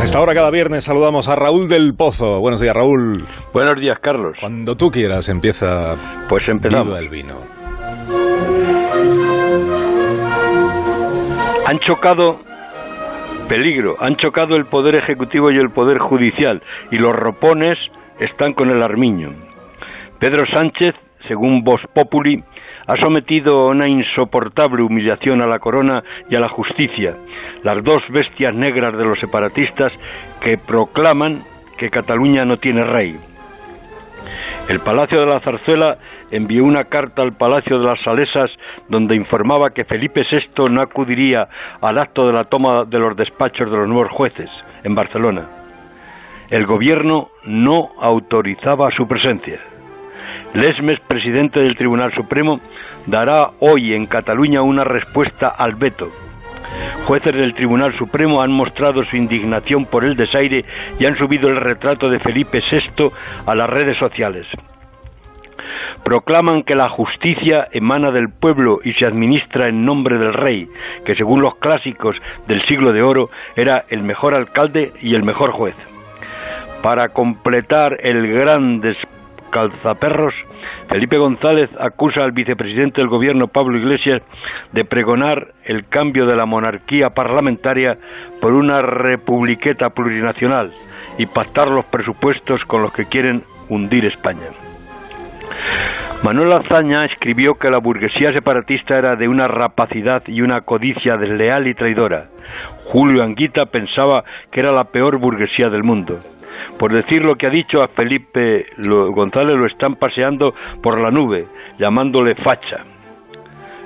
A esta hora cada viernes saludamos a Raúl del Pozo. Buenos días, Raúl. Buenos días, Carlos. Cuando tú quieras empieza Pues empezamos. Viva el vino. Han chocado peligro, han chocado el poder ejecutivo y el poder judicial y los ropones están con el armiño. Pedro Sánchez, según Vox Populi, ha sometido a una insoportable humillación a la corona y a la justicia, las dos bestias negras de los separatistas que proclaman que Cataluña no tiene rey. El Palacio de la Zarzuela envió una carta al Palacio de las Salesas donde informaba que Felipe VI no acudiría al acto de la toma de los despachos de los nuevos jueces en Barcelona. El gobierno no autorizaba su presencia. Lesmes, presidente del Tribunal Supremo, dará hoy en Cataluña una respuesta al veto. Jueces del Tribunal Supremo han mostrado su indignación por el desaire y han subido el retrato de Felipe VI a las redes sociales. Proclaman que la justicia emana del pueblo y se administra en nombre del rey, que según los clásicos del siglo de oro era el mejor alcalde y el mejor juez. Para completar el gran descalzaperros, Felipe González acusa al vicepresidente del gobierno Pablo Iglesias de pregonar el cambio de la monarquía parlamentaria por una republiqueta plurinacional y pactar los presupuestos con los que quieren hundir España. Manuel Azaña escribió que la burguesía separatista era de una rapacidad y una codicia desleal y traidora. Julio Anguita pensaba que era la peor burguesía del mundo. Por decir lo que ha dicho a Felipe González lo están paseando por la nube, llamándole facha.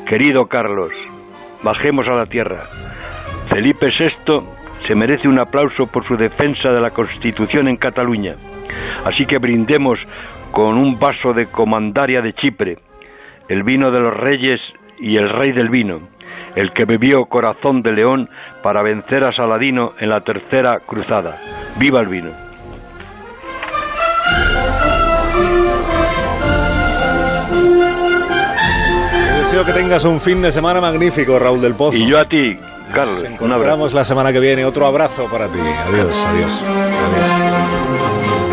Querido Carlos, bajemos a la tierra. Felipe VI se merece un aplauso por su defensa de la Constitución en Cataluña. Así que brindemos con un vaso de comandaria de Chipre, el vino de los reyes y el rey del vino, el que bebió corazón de león para vencer a Saladino en la tercera cruzada. ¡Viva el vino! Deseo que tengas un fin de semana magnífico, Raúl del Pozo. Y yo a ti, Carlos. Nos encontramos la semana que viene. Otro abrazo para ti. Adiós, adiós. adiós.